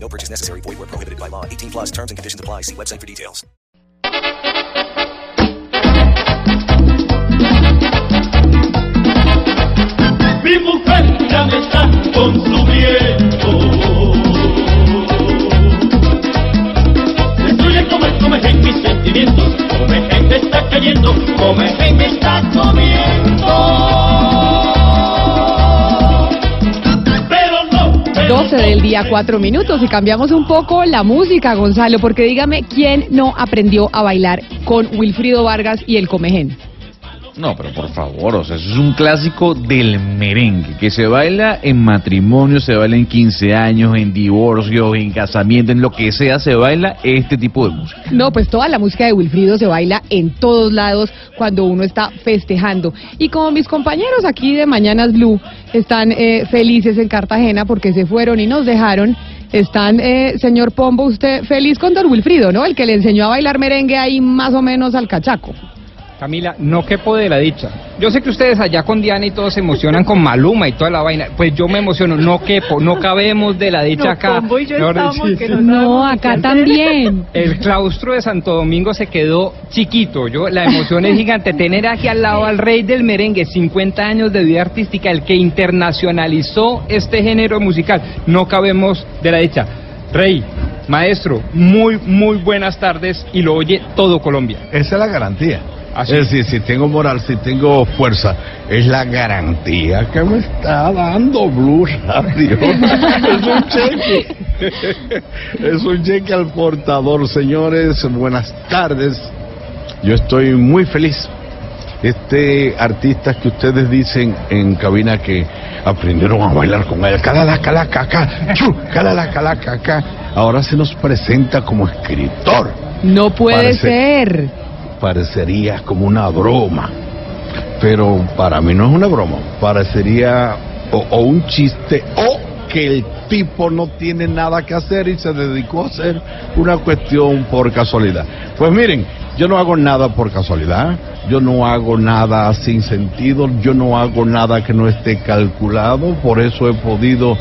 No purchase necessary. Void where prohibited by law. 18 plus terms and conditions apply. See website for details. Mi mujer ya me está consumiendo. Destruye, come, come, en mis sentimientos. Come, me está cayendo. Come, me está comiendo. 12 del día, 4 minutos. Y cambiamos un poco la música, Gonzalo, porque dígame, ¿quién no aprendió a bailar con Wilfrido Vargas y el Comején? No, pero por favor, o sea, eso es un clásico del merengue, que se baila en matrimonio, se baila en 15 años, en divorcios, en casamiento, en lo que sea, se baila este tipo de música. No, pues toda la música de Wilfrido se baila en todos lados cuando uno está festejando. Y como mis compañeros aquí de Mañanas Blue están eh, felices en Cartagena porque se fueron y nos dejaron, están, eh, señor Pombo, usted feliz con Don Wilfrido, ¿no? El que le enseñó a bailar merengue ahí más o menos al cachaco. Camila, no quepo de la dicha. Yo sé que ustedes allá con Diana y todos se emocionan con Maluma y toda la vaina. Pues yo me emociono, no quepo, no cabemos de la dicha acá. No, acá también. El claustro de Santo Domingo se quedó chiquito. Yo la emoción es gigante. Tener aquí al lado al rey del merengue, 50 años de vida artística, el que internacionalizó este género musical. No cabemos de la dicha. Rey, maestro, muy, muy buenas tardes y lo oye todo Colombia. Esa es la garantía. Así es decir, si tengo moral, si tengo fuerza, es la garantía que me está dando Blue Radio. es un cheque. es un cheque al portador, señores. Buenas tardes. Yo estoy muy feliz. Este artista que ustedes dicen en cabina que aprendieron a bailar con él, calala, cala, caca, chu, calala, cala, caca, ahora se nos presenta como escritor. No puede Parece- ser. Parecería como una broma. Pero para mí no es una broma. Parecería o, o un chiste o que el tipo no tiene nada que hacer y se dedicó a hacer una cuestión por casualidad. Pues miren, yo no hago nada por casualidad, yo no hago nada sin sentido, yo no hago nada que no esté calculado, por eso he podido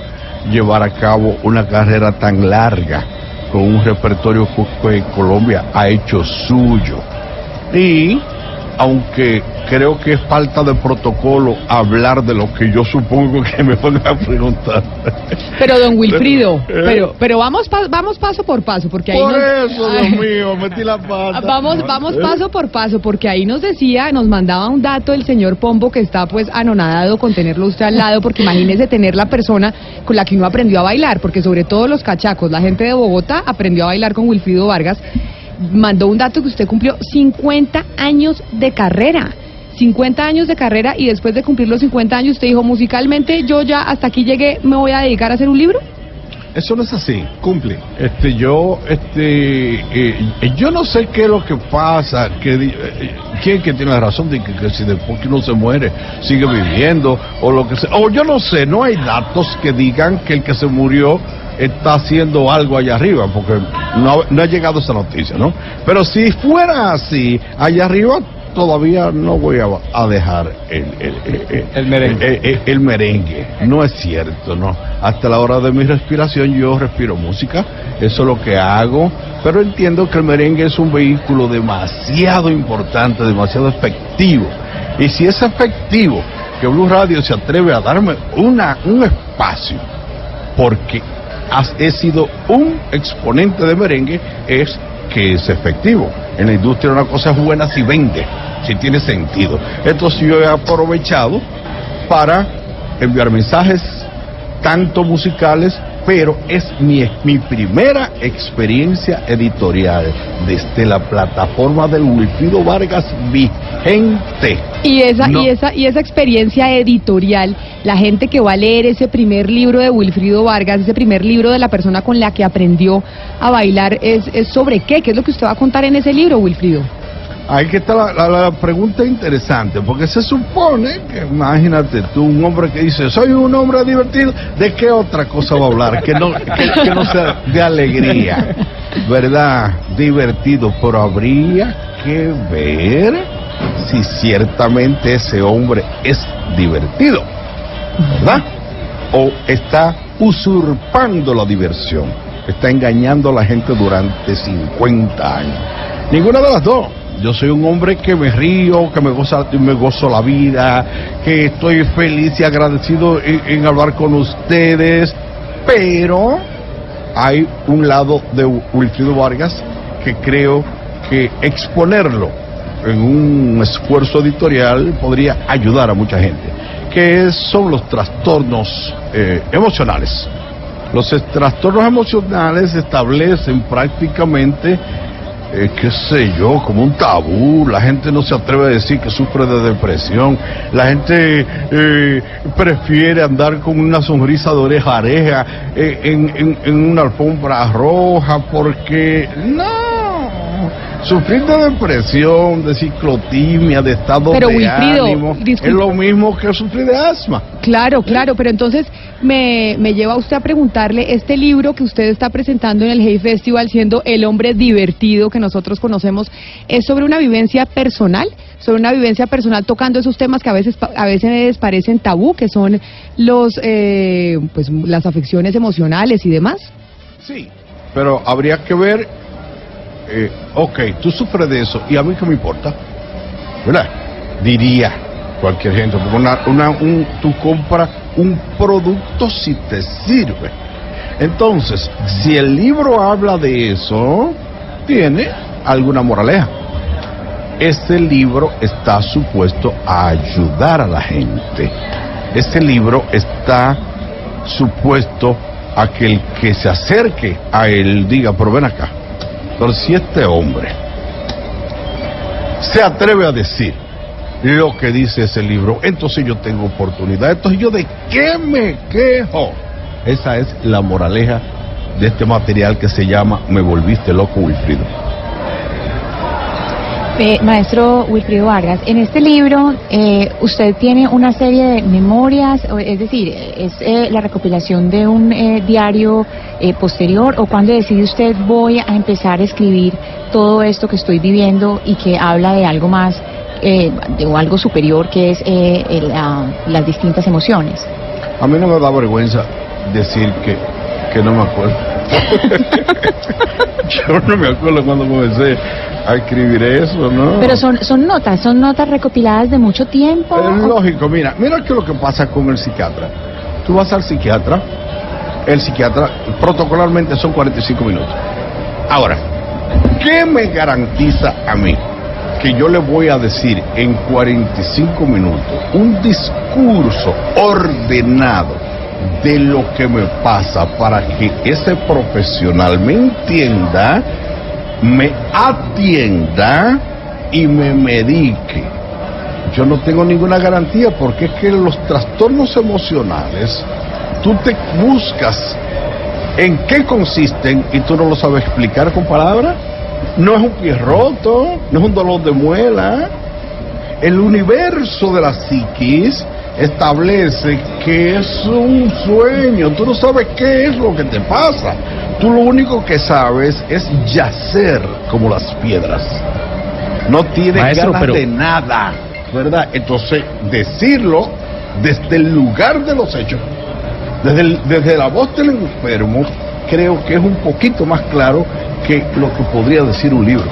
llevar a cabo una carrera tan larga con un repertorio que Colombia ha hecho suyo. Y aunque creo que es falta de protocolo hablar de lo que yo supongo que me van a preguntar. Pero don Wilfrido, Pero, ¿eh? pero, pero vamos, pa- vamos paso por paso, porque ahí Por nos- eso, Dios mío, metí la pata. Vamos, vamos ¿Eh? paso por paso, porque ahí nos decía, nos mandaba un dato el señor Pombo que está pues anonadado con tenerlo usted al lado, porque imagínese tener la persona con la que uno aprendió a bailar, porque sobre todo los cachacos, la gente de Bogotá aprendió a bailar con Wilfrido Vargas, mandó un dato que usted cumplió 50 años de carrera. 50 años de carrera y después de cumplir los 50 años usted dijo musicalmente yo ya hasta aquí llegué, me voy a dedicar a hacer un libro. Eso no es así, cumple. Este, yo, este, eh, yo no sé qué es lo que pasa, que eh, quién que tiene la razón de que, que si después que uno se muere sigue viviendo o lo que sea, o yo no sé, no hay datos que digan que el que se murió está haciendo algo allá arriba, porque no, no ha llegado esa noticia, ¿no? Pero si fuera así, allá arriba todavía no voy a, a dejar el, el, el- El merengue. el- merengue. No es cierto, no. Hasta la hora de mi respiración yo respiro música, eso es lo que hago, pero entiendo que el merengue es un vehículo demasiado importante, demasiado efectivo. Y si es efectivo que Blue Radio se atreve a darme una, un espacio, porque has- he sido un exponente de merengue, es que es efectivo. En la industria una cosa es buena si vende, si tiene sentido. Entonces yo he aprovechado para enviar mensajes tanto musicales pero es mi, mi primera experiencia editorial desde la plataforma del Wilfrido Vargas vigente. Y esa, No. y esa, y esa experiencia editorial, la gente que va a leer ese primer libro de Wilfrido Vargas, ese primer libro de la persona con la que aprendió a bailar, es, es sobre qué, qué es lo que usted va a contar en ese libro, Wilfrido. Ahí que está la, la- la pregunta interesante, porque se supone que, imagínate tú, un hombre que dice, soy un hombre divertido, ¿de qué otra cosa va a hablar? Que no, que, no sea de alegría, ¿verdad? Divertido, pero habría que ver si ciertamente ese hombre es divertido, ¿verdad? O está usurpando la diversión, está engañando a la gente durante 50 años. Ninguna de las dos. Yo soy un hombre que me río, que me goza, me gozo la vida, que estoy feliz y agradecido en, hablar con ustedes, pero hay un lado de Wilfrido Vargas que creo que exponerlo en un esfuerzo editorial podría ayudar a mucha gente, que son los trastornos eh, emocionales. Los trastornos emocionales establecen prácticamente, eh, qué sé yo, como un tabú. La gente no se atreve a decir que sufre de depresión. La gente eh, prefiere andar con una sonrisa de oreja oreja eh, en una alfombra roja porque no. Sufrir de depresión, de ciclotimia, de estado Pero, de Wilfrido, ánimo, es lo mismo que sufrir de asma. Claro, claro, pero entonces me, me lleva usted a preguntarle, este libro que usted está presentando en el Hey Festival, siendo el hombre divertido que nosotros conocemos, ¿es sobre una vivencia personal? Sobre una vivencia personal tocando esos temas que a veces, a veces parecen tabú, que son los, eh, pues, las afecciones emocionales y demás. Sí, pero habría que ver, eh, ok, tú sufres de eso y a mí qué me importa, ¿verdad? Diría cualquier gente, porque una, una- un- tú compras un producto si te sirve. Entonces, si el libro habla de eso, tiene alguna moraleja. Este libro está supuesto a ayudar a la gente. Este libro está supuesto a que el que se acerque a él diga, pero ven acá, pero si este hombre se atreve a decir lo que dice ese libro, entonces yo tengo oportunidad. Entonces yo de qué me quejo. Esa es la moraleja de este material que se llama Me volviste loco, Wilfrido. Eh, maestro Wilfrido Vargas, en este libro eh, usted tiene una serie de memorias, es decir, es eh, la recopilación de un eh, diario eh, posterior o cuando decide usted voy a empezar a escribir todo esto que estoy viviendo y que habla de algo más eh, de, o algo superior que es el, las distintas emociones. A mí no me da vergüenza decir que, que no me acuerdo. Yo no me acuerdo cuando comencé a escribir eso, ¿no? Pero son, son notas, son notas recopiladas de mucho tiempo. Es lógico, mira, mira qué es lo que pasa con el psiquiatra. Tú vas al psiquiatra, el psiquiatra protocolarmente son 45 minutos. Ahora, ¿qué me garantiza a mí que yo le voy a decir en 45 minutos un discurso ordenado de lo que me pasa para que ese profesional me entienda, me atienda y me medique? Yo no tengo ninguna garantía porque es que los trastornos emocionales, tú te buscas en qué consisten y tú no lo sabes explicar con palabras. No es un pie roto, no es un dolor de muela. El universo de la psiquis establece que es un sueño. Tú no sabes qué es lo que te pasa. Tú lo único que sabes es yacer como las piedras. No tienes Maestro, ganas pero- de nada, ¿verdad? Entonces, decirlo desde el lugar de los hechos, desde, el- desde la voz del enfermo, creo que es un poquito más claro que lo que podría decir un libro.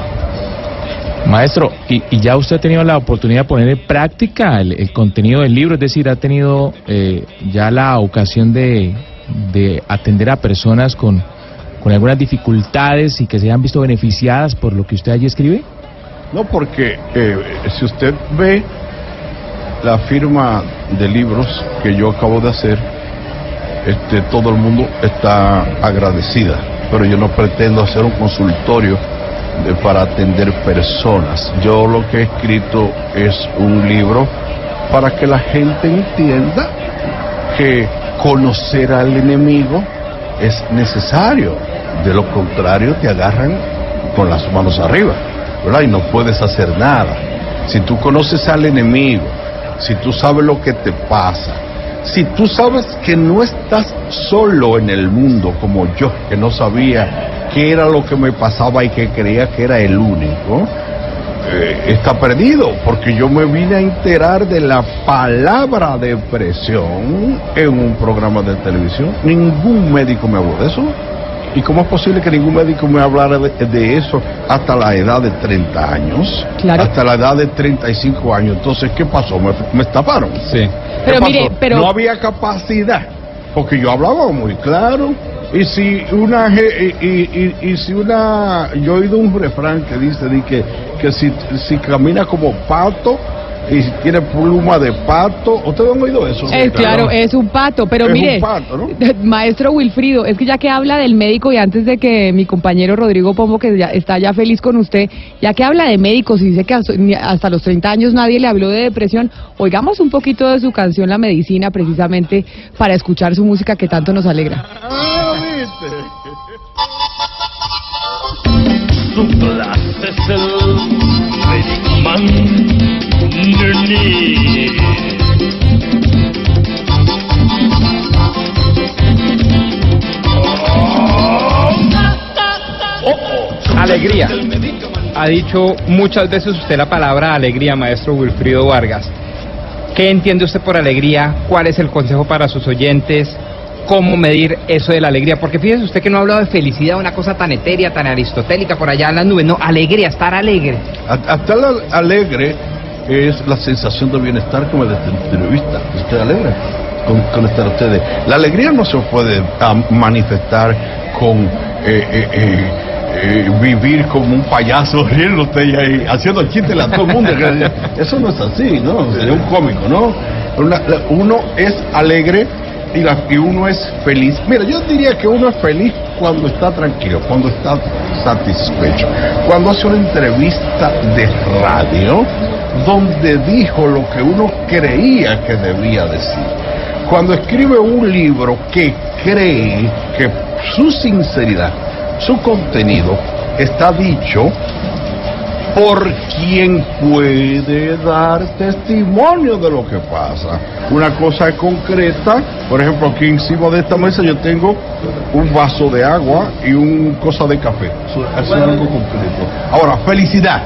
Maestro, ¿y, y ya usted ha tenido la oportunidad de poner en práctica el, contenido del libro? Es decir, ¿ha tenido eh, ya la ocasión de, de atender a personas con, con algunas dificultades y que se hayan visto beneficiadas por lo que usted allí escribe? No, porque eh, si usted ve la firma de libros que yo acabo de hacer, este, todo el mundo está agradecida, pero yo no pretendo hacer un consultorio para atender personas. Yo lo que he escrito es un libro para que la gente entienda que conocer al enemigo es necesario. De lo contrario, te agarran con las manos arriba. Y no puedes hacer nada. Si tú conoces al enemigo, si tú sabes lo que te pasa, si tú sabes que no estás solo en el mundo como yo, que no sabía qué era lo que me pasaba y que creía que era el único, eh, está perdido, porque yo me vine a enterar de la palabra depresión en un programa de televisión. Ningún médico me habló de eso. ¿Y cómo es posible que ningún médico me hablara de, de eso hasta la edad de 30 años? Claro. Hasta la edad de 35 años. Entonces, ¿qué pasó? ¿Me, me estafaron? Sí. ¿Qué Pero mire, pero- No había capacidad, porque yo hablaba muy claro. Y si una y, y- y- y si una yo he oído un refrán que dice di que, que si, si camina como pato y si tiene pluma de pato, ¿ustedes han oído eso? Es claro, es un pato, pero Es un mire, pato, ¿no? maestro Wilfrido, es que ya que habla del médico y antes de que mi compañero Rodrigo Pombo, que ya está ya feliz con usted, ya que habla de médicos y dice que hasta los 30 años nadie le habló de depresión, oigamos un poquito de su canción La Medicina precisamente para escuchar su música que tanto nos alegra. Su clase es el Nini. Alegría. Ha dicho muchas veces usted la palabra alegría, maestro Wilfrido Vargas. ¿Qué entiende usted por alegría? ¿Cuál es el consejo para sus oyentes? ¿Cómo medir eso de la alegría? Porque fíjese usted que no ha hablado de felicidad, una cosa tan etérea, tan aristotélica por allá en las nubes. No, alegría, estar alegre. A- la alegre es la sensación de bienestar da esta entrevista. Estoy alegre con, con estar ustedes. La alegría no se puede ah, manifestar con eh, eh, eh, vivir como un payaso riendo usted y ahí, haciendo chistes a todo el mundo. Eso no es así, ¿no? Sería un cómico, ¿no? Una- la- uno es alegre y, uno es feliz. Mira, yo diría que uno es feliz cuando está tranquilo, cuando está satisfecho, cuando hace una entrevista de radio donde dijo lo que uno creía que debía decir. Cuando escribe un libro que cree que su sinceridad, su contenido está dicho por quien puede dar testimonio de lo que pasa. Una cosa concreta, por ejemplo, aquí encima de esta mesa yo tengo un vaso de agua y un cosa de café. Eso, es algo concreto. Ahora, felicidad.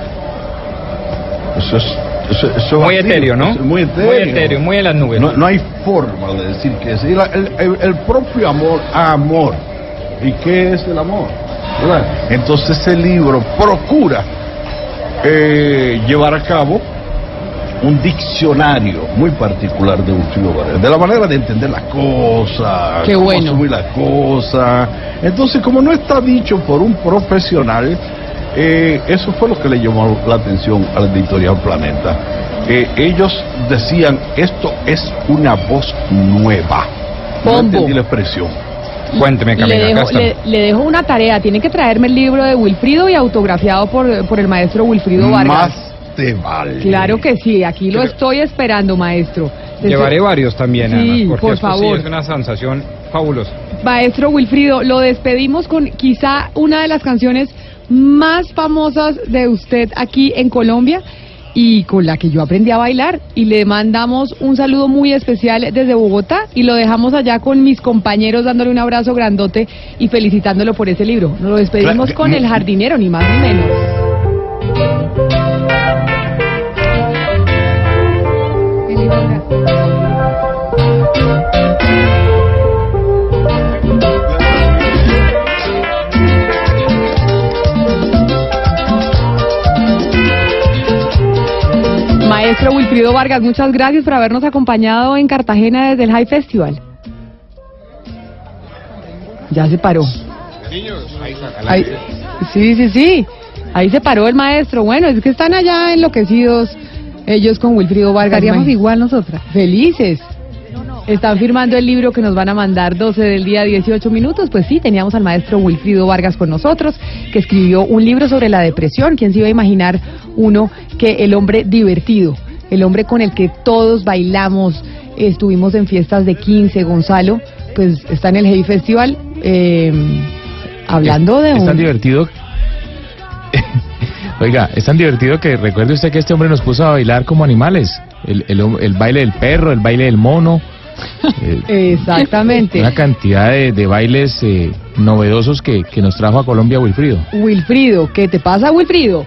Eso es... Eso, eso es Muy etéreo, ¿no? muy etéreo. Muy etéreo, muy en las nubes. No, no hay forma de decir que es. El, el- el propio amor, amor. ¿Y qué es el amor? ¿Verdad? Entonces ese libro procura eh, llevar a cabo un diccionario muy particular de Wilfrido Vargas, de la manera de entender las cosas, Qué cómo bueno. las cosas. Entonces, como no está dicho por un profesional, eh, eso fue lo que le llamó la atención a la editorial Planeta. Eh, ellos decían, esto es una voz nueva. No entendí la expresión. Cuénteme, Le Camila, dejo, le, le dejo una tarea, tiene que traerme el libro de Wilfrido y autografiado por, por el maestro Wilfrido Vargas. Más te vale. Claro que sí, aquí lo estoy esperando, maestro. Desde- Llevaré varios también, Sí, Ana, porque por esto sí favor. es una sensación fabulosa. Maestro Wilfrido, lo despedimos con quizá una de las canciones más famosas de usted aquí en Colombia y con la que yo aprendí a bailar y le mandamos un saludo muy especial desde Bogotá y lo dejamos allá con mis compañeros dándole un abrazo grandote y felicitándolo por ese libro. Nos lo despedimos con El jardinero, ni más ni menos. Maestro Wilfrido Vargas, muchas gracias por habernos acompañado en Cartagena desde el High Festival. Ya se paró. Ahí- sí, sí, sí. Ahí se paró el maestro. Bueno, es que están allá enloquecidos ellos con Wilfrido Vargas. Estaríamos igual nosotras. Felices. Están firmando el libro que nos van a mandar 12 del día 18 minutos. Pues sí, teníamos al maestro Wilfrido Vargas con nosotros, que escribió un libro sobre la depresión. ¿Quién se iba a imaginar uno que el hombre divertido, el hombre con el que todos bailamos, estuvimos en fiestas de 15, Gonzalo, pues está en el Heavy Festival eh, hablando de Es tan un... divertido. Oiga, es tan divertido que recuerde usted que este hombre nos puso a bailar como animales. El, el, el baile del perro, el baile del mono. eh, Exactamente. una cantidad de, de bailes eh, novedosos que, que nos trajo a Colombia Wilfrido. Wilfrido, ¿qué te pasa, Wilfrido?